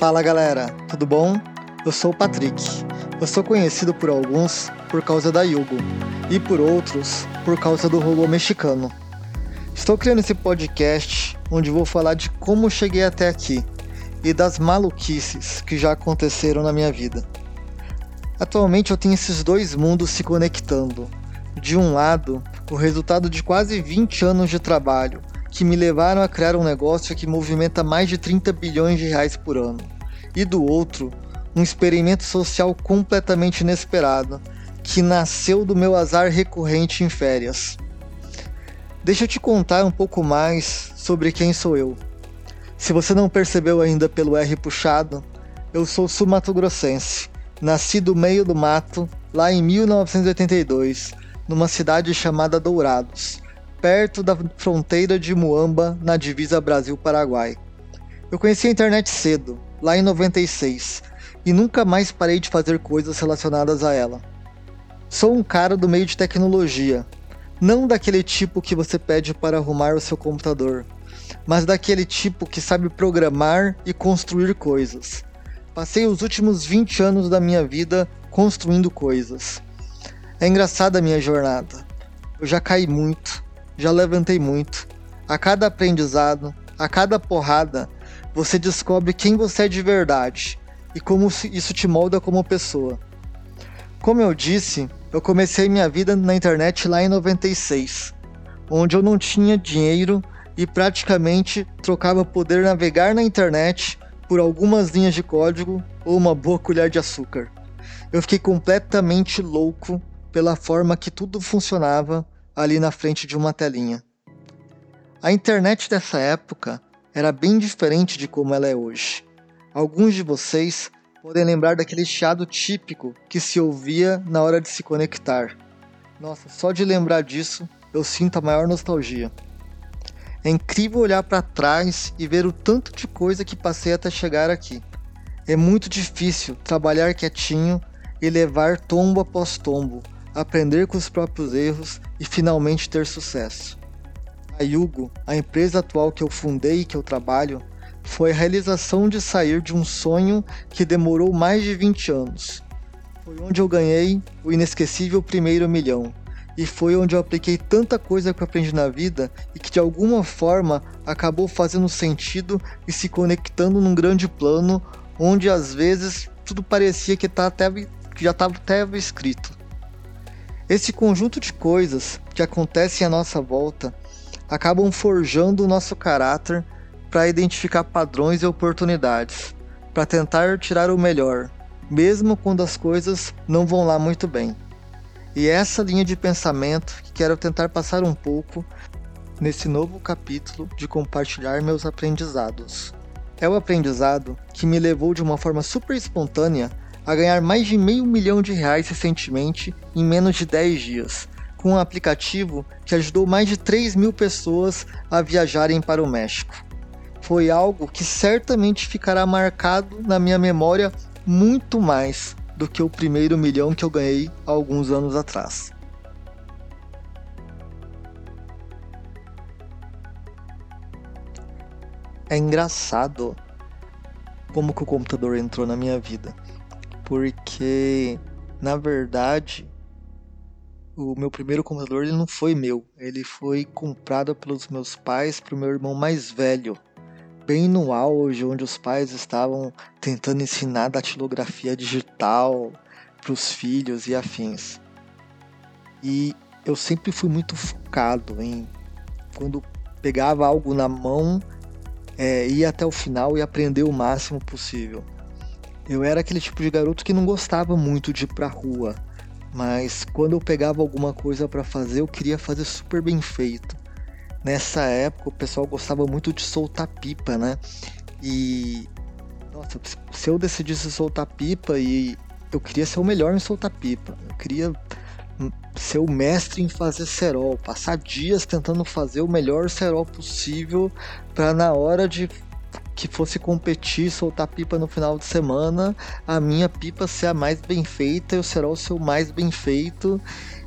Fala galera, tudo bom? Eu sou o Patrick. Eu sou conhecido por alguns por causa da Yugo e por outros por causa do robô mexicano. Estou criando esse podcast onde vou falar de como cheguei até aqui e das maluquices que já aconteceram na minha vida. Atualmente eu tenho esses dois mundos se conectando. De um lado, o resultado de quase 20 anos de trabalho, que me levaram a criar um negócio que movimenta mais de 30 bilhões de reais por ano. E do outro, um experimento social completamente inesperado, que nasceu do meu azar recorrente em férias. Deixa eu te contar um pouco mais sobre quem sou eu. Se você não percebeu ainda pelo R puxado, eu sou sul-mato-grossense. Nasci do meio do mato, lá em 1982, numa cidade chamada Dourados, perto da fronteira de Muamba, na divisa Brasil-Paraguai. Eu conheci a internet cedo, lá em 96, e nunca mais parei de fazer coisas relacionadas a ela. Sou um cara do meio de tecnologia, não daquele tipo que você pede para arrumar o seu computador, mas daquele tipo que sabe programar e construir coisas. Passei os últimos 20 anos da minha vida construindo coisas. É engraçada a minha jornada. Eu já caí muito, já levantei muito. A cada aprendizado, a cada porrada, você descobre quem você é de verdade e como isso te molda como pessoa. Como eu disse, eu comecei minha vida na internet lá em 96, onde eu não tinha dinheiro e praticamente trocava poder navegar na internet por algumas linhas de código ou uma boa colher de açúcar. Eu fiquei completamente louco pela forma que tudo funcionava ali na frente de uma telinha. A internet dessa época era bem diferente de como ela é hoje. Alguns de vocês podem lembrar daquele chiado típico que se ouvia na hora de se conectar. Nossa, só de lembrar disso eu sinto a maior nostalgia. É incrível olhar para trás e ver o tanto de coisa que passei até chegar aqui. É muito difícil trabalhar quietinho e levar tombo após tombo, aprender com os próprios erros e finalmente ter sucesso. A Yugo, a empresa atual que eu fundei e que eu trabalho, foi a realização de sair de um sonho que demorou mais de 20 anos. Foi onde eu ganhei o inesquecível primeiro milhão, e foi onde eu apliquei tanta coisa que eu aprendi na vida e que de alguma forma acabou fazendo sentido e se conectando num grande plano onde às vezes tudo parecia que, tá até, que já estava até escrito. Esse conjunto de coisas que acontecem à nossa volta acabam forjando o nosso caráter para identificar padrões e oportunidades, para tentar tirar o melhor, mesmo quando as coisas não vão lá muito bem. E é essa linha de pensamento que quero tentar passar um pouco nesse novo capítulo de compartilhar meus aprendizados. É o aprendizado que me levou de uma forma super espontânea a ganhar mais de meio milhão de reais recentemente em menos de 10 dias, com um aplicativo que ajudou mais de 3 mil pessoas a viajarem para o México. Foi algo que certamente ficará marcado na minha memória muito mais do que o primeiro milhão que eu ganhei há alguns anos atrás. É engraçado como que o computador entrou na minha vida. Porque, na verdade, o meu primeiro computador ele não foi meu. Ele foi comprado pelos meus pais para o meu irmão mais velho bem no auge, onde os pais estavam tentando ensinar datilografia digital para os filhos e afins. E eu sempre fui muito focado em quando pegava algo na mão, é, ir até o final e aprender o máximo possível. Eu era aquele tipo de garoto que não gostava muito de ir pra rua, mas quando eu pegava alguma coisa para fazer, eu queria fazer super bem feito nessa época o pessoal gostava muito de soltar pipa, né? E nossa, se eu decidisse soltar pipa e eu queria ser o melhor em soltar pipa, eu queria ser o mestre em fazer cerol, passar dias tentando fazer o melhor cerol possível para na hora de que fosse competir, soltar pipa no final de semana, a minha pipa ser a mais bem feita e o cerol ser o mais bem feito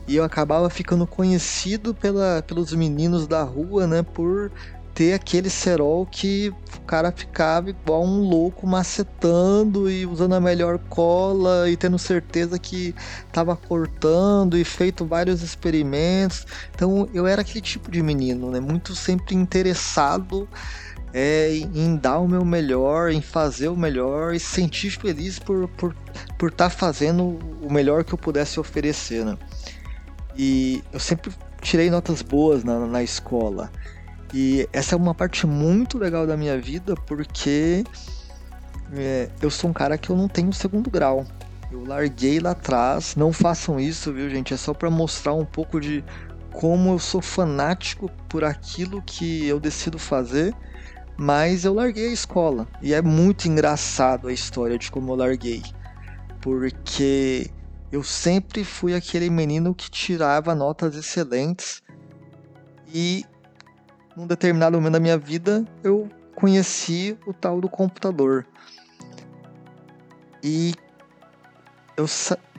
e eu acabava ficando conhecido pela, pelos meninos da rua, né, por ter aquele cerol que o cara ficava igual um louco macetando e usando a melhor cola e tendo certeza que estava cortando e feito vários experimentos. Então eu era aquele tipo de menino, né? Muito sempre interessado é, em dar o meu melhor, em fazer o melhor e se sentir feliz por estar por, por tá fazendo o melhor que eu pudesse oferecer, né? E eu sempre tirei notas boas na, na escola. E essa é uma parte muito legal da minha vida porque é, eu sou um cara que eu não tenho segundo grau. Eu larguei lá atrás. Não façam isso, viu, gente? É só para mostrar um pouco de como eu sou fanático por aquilo que eu decido fazer. Mas eu larguei a escola. E é muito engraçado a história de como eu larguei. Porque eu sempre fui aquele menino que tirava notas excelentes. E num determinado momento da minha vida, eu conheci o tal do computador. E eu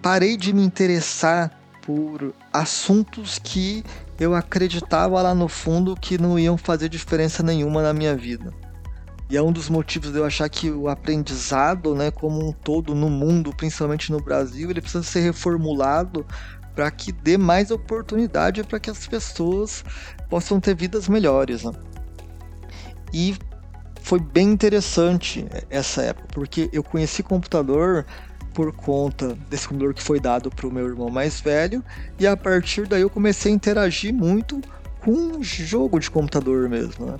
parei de me interessar por assuntos que eu acreditava lá no fundo que não iam fazer diferença nenhuma na minha vida. E é um dos motivos de eu achar que o aprendizado, né, como um todo no mundo, principalmente no Brasil, ele precisa ser reformulado para que dê mais oportunidade para que as pessoas possam ter vidas melhores. Né? E foi bem interessante essa época, porque eu conheci computador por conta desse computador que foi dado para o meu irmão mais velho, e a partir daí eu comecei a interagir muito com jogo de computador mesmo. Né?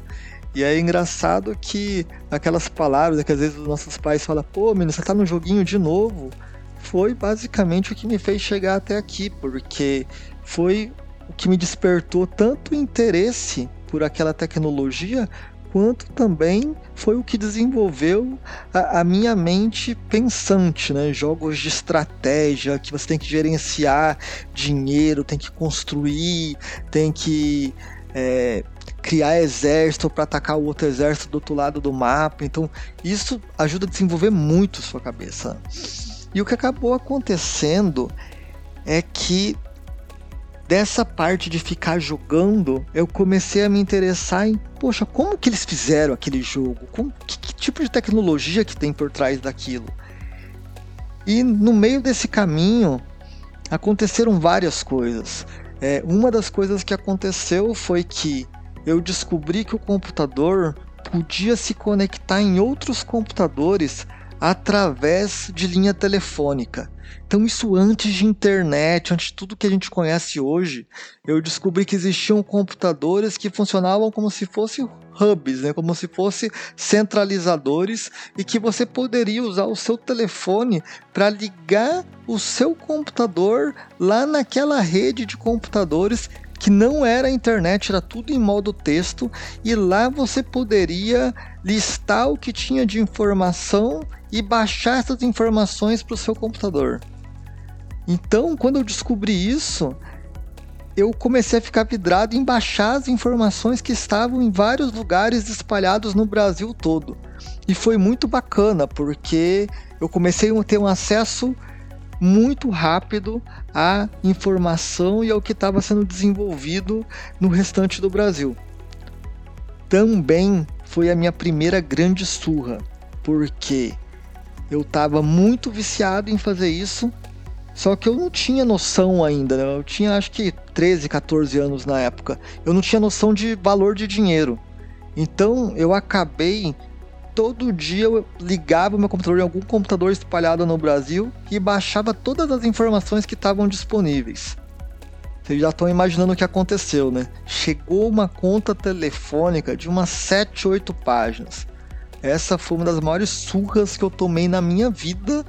E é engraçado que aquelas palavras que às vezes os nossos pais falam, pô, menino, você tá no joguinho de novo foi basicamente o que me fez chegar até aqui, porque foi o que me despertou tanto interesse por aquela tecnologia, quanto também foi o que desenvolveu a, a, minha mente pensante, né? Jogos de estratégia que você tem que gerenciar dinheiro, tem que construir, tem que é, criar exército para atacar o outro exército do outro lado do mapa. Então, isso ajuda a desenvolver muito sua cabeça. E o que acabou acontecendo é que dessa parte de ficar jogando, eu comecei a me interessar em, poxa, como que eles fizeram aquele jogo? Como, que, que tipo de tecnologia que tem por trás daquilo? E no meio desse caminho aconteceram várias coisas. É, uma das coisas que aconteceu foi que eu descobri que o computador podia se conectar em outros computadores através de linha telefônica. Então, isso antes de internet, antes de tudo que a gente conhece hoje, eu descobri que existiam computadores que funcionavam como se fossem hubs, né? como se fossem centralizadores, e que você poderia usar o seu telefone para ligar o seu computador lá naquela rede de computadores que não era internet, era tudo em modo texto, e lá você poderia listar o que tinha de informação e baixar essas informações para o seu computador. Então, quando eu descobri isso, eu comecei a ficar vidrado em baixar as informações que estavam em vários lugares espalhados no Brasil todo. E foi muito bacana, porque eu comecei a ter um acesso muito rápido à informação e ao que estava sendo desenvolvido no restante do Brasil. Também foi a minha primeira grande surra, porque eu estava muito viciado em fazer isso, só que eu não tinha noção ainda, né? eu tinha acho que 13, 14 anos na época, eu não tinha noção de valor de dinheiro. Então eu acabei todo dia eu ligava o meu computador em algum computador espalhado no Brasil e baixava todas as informações que estavam disponíveis. Vocês já estão imaginando o que aconteceu, né? Chegou uma conta telefônica de umas 7, 8 páginas. Essa foi uma das maiores surras que eu tomei na minha vida,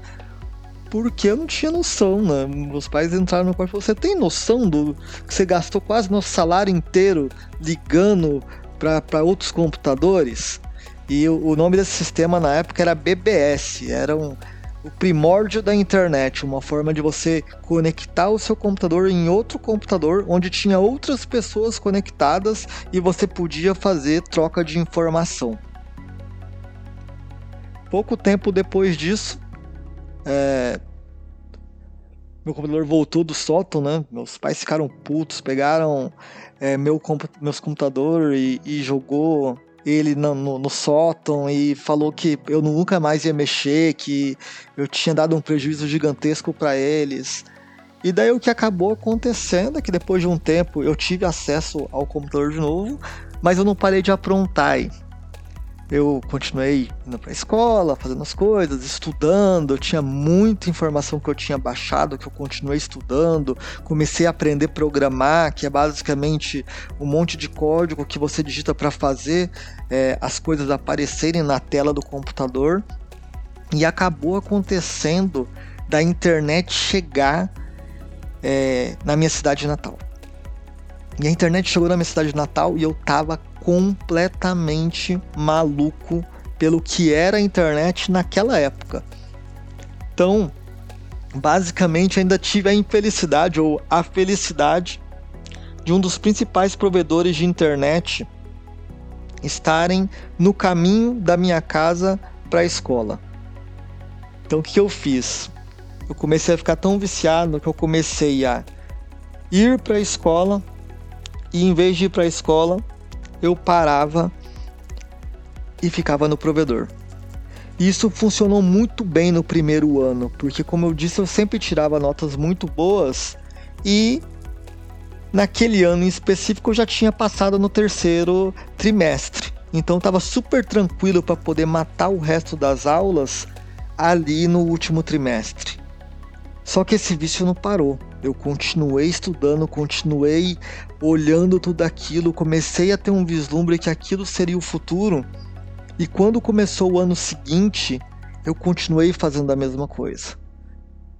porque eu não tinha noção, né? Meus pais entraram no quarto e falaram: Você tem noção do que você gastou quase nosso salário inteiro ligando para outros computadores? E o, o, nome desse sistema na época era BBS, era um, o primórdio da internet, uma forma de você conectar o seu computador em outro computador onde tinha outras pessoas conectadas e você podia fazer troca de informação. Pouco tempo depois disso, é, meu computador voltou do sótão, né? Meus pais ficaram putos, pegaram é, meu, meus computador e, e jogou ele no, no, no, sótão e falou que eu nunca mais ia mexer, que eu tinha dado um prejuízo gigantesco para eles. E daí o que acabou acontecendo é que depois de um tempo eu tive acesso ao computador de novo, mas eu não parei de aprontar eu continuei indo para a escola, fazendo as coisas, estudando. Eu tinha muita informação que eu tinha baixado, que eu continuei estudando. Comecei a aprender a programar, que é basicamente um monte de código que você digita para fazer é, as coisas aparecerem na tela do computador. E acabou acontecendo da internet chegar é, na minha cidade natal. E a internet chegou na minha cidade natal e eu tava completamente maluco pelo que era a internet naquela época. Então, basicamente, ainda tive a infelicidade ou a felicidade de um dos principais provedores de internet estarem no caminho da minha casa para a escola. Então, o que eu fiz? Eu comecei a ficar tão viciado que eu comecei a ir para a escola e, em vez de ir para a escola, eu parava e ficava no provedor. Isso funcionou muito bem no primeiro ano, porque como eu disse, eu sempre tirava notas muito boas e naquele ano em específico eu já tinha passado no terceiro trimestre. Então estava super tranquilo para poder matar o resto das aulas ali no último trimestre. Só que esse vício não parou. Eu continuei estudando, continuei olhando tudo aquilo, comecei a ter um vislumbre que aquilo seria o futuro. E quando começou o ano seguinte, eu continuei fazendo a mesma coisa.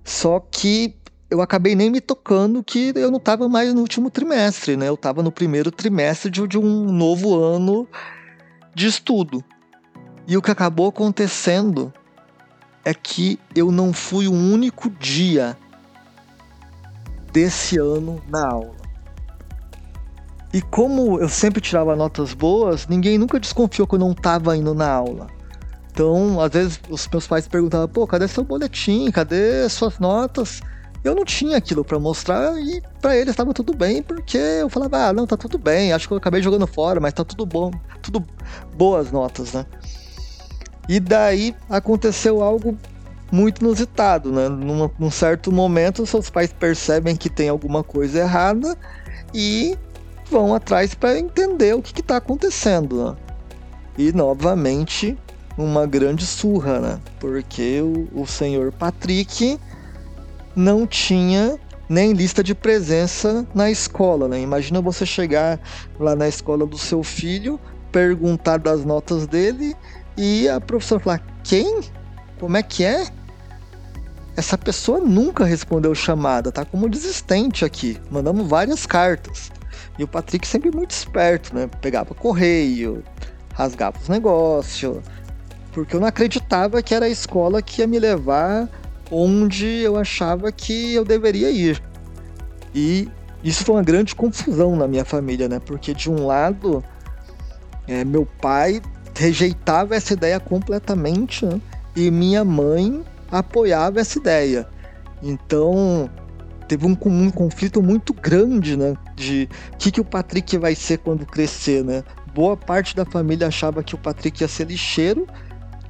Só que eu acabei nem me tocando que eu não estava mais no último trimestre, né? Eu estava no primeiro trimestre de, de um novo ano de estudo. E o que acabou acontecendo é que eu não fui o único dia desse ano na aula. E como eu sempre tirava notas boas, ninguém nunca desconfiou que eu não estava indo na aula. Então, às vezes, os meus pais perguntavam: pô, cadê seu boletim? Cadê suas notas? Eu não tinha aquilo para mostrar e para eles estava tudo bem, porque eu falava: ah, não, tá tudo bem, acho que eu acabei jogando fora, mas tá tudo bom, tudo boas notas, né? E daí aconteceu algo muito inusitado, né? Num, num, certo momento, seus pais percebem que tem alguma coisa errada e vão atrás para entender o que está acontecendo. Né? E novamente, uma grande surra, né? Porque o, o senhor Patrick não tinha nem lista de presença na escola, né? Imagina você chegar lá na escola do seu filho, perguntar das notas dele e a professora falar: quem? Como é que é? Essa pessoa nunca respondeu chamada, tá como desistente aqui. Mandamos várias cartas. E o Patrick sempre muito esperto, né? Pegava correio, rasgava os negócios. Porque eu não acreditava que era a escola que ia me levar onde eu achava que eu deveria ir. E isso foi uma grande confusão na minha família, né? Porque de um lado, é, meu pai rejeitava essa ideia completamente, né? E minha mãe apoiava essa ideia. Então teve um, um conflito muito grande, né? De o que, que o Patrick vai ser quando crescer, né? Boa parte da família achava que o Patrick ia ser lixeiro,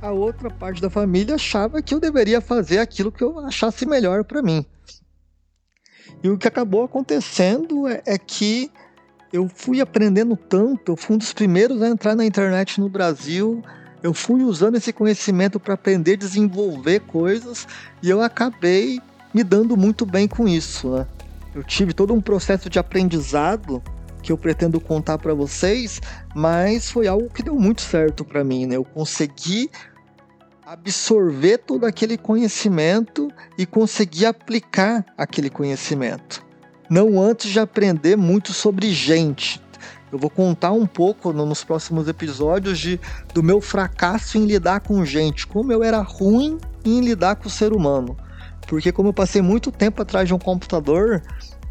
a outra parte da família achava que eu deveria fazer aquilo que eu achasse melhor para mim. E o que acabou acontecendo é, é que eu fui aprendendo tanto, eu fui um dos primeiros a entrar na internet no Brasil. Eu fui usando esse conhecimento para aprender a desenvolver coisas e eu acabei me dando muito bem com isso. Né? Eu tive todo um processo de aprendizado que eu pretendo contar para vocês, mas foi algo que deu muito certo para mim. Né? Eu consegui absorver todo aquele conhecimento e conseguir aplicar aquele conhecimento não antes de aprender muito sobre gente. Eu vou contar um pouco nos próximos episódios de, do meu fracasso em lidar com gente, como eu era ruim em lidar com o ser humano. Porque como eu passei muito tempo atrás de um computador,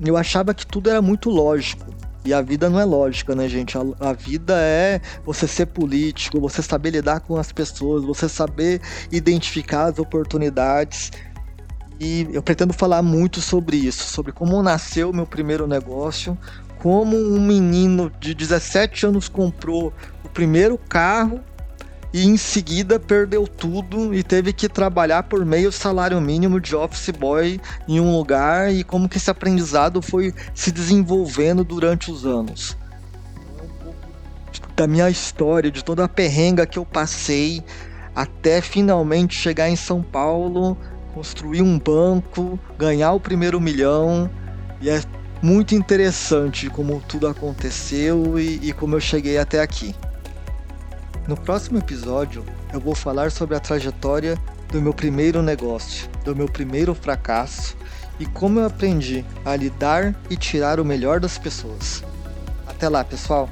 eu achava que tudo era muito lógico. E a vida não é lógica, né, gente? A, a, vida é você ser político, você saber lidar com as pessoas, você saber identificar as oportunidades. E eu pretendo falar muito sobre isso, sobre como nasceu o meu primeiro negócio, como um menino de 17 anos comprou o primeiro carro e em seguida perdeu tudo e teve que trabalhar por meio salário mínimo de office boy em um lugar e como que esse aprendizado foi se desenvolvendo durante os anos. Da minha história, de toda a perrenga que eu passei até finalmente chegar em São Paulo, construir um banco, ganhar o primeiro milhão e é muito interessante como tudo aconteceu e, e como eu cheguei até aqui. No próximo episódio, eu vou falar sobre a trajetória do meu primeiro negócio, do meu primeiro fracasso e como eu aprendi a lidar e tirar o melhor das pessoas. Até lá, pessoal!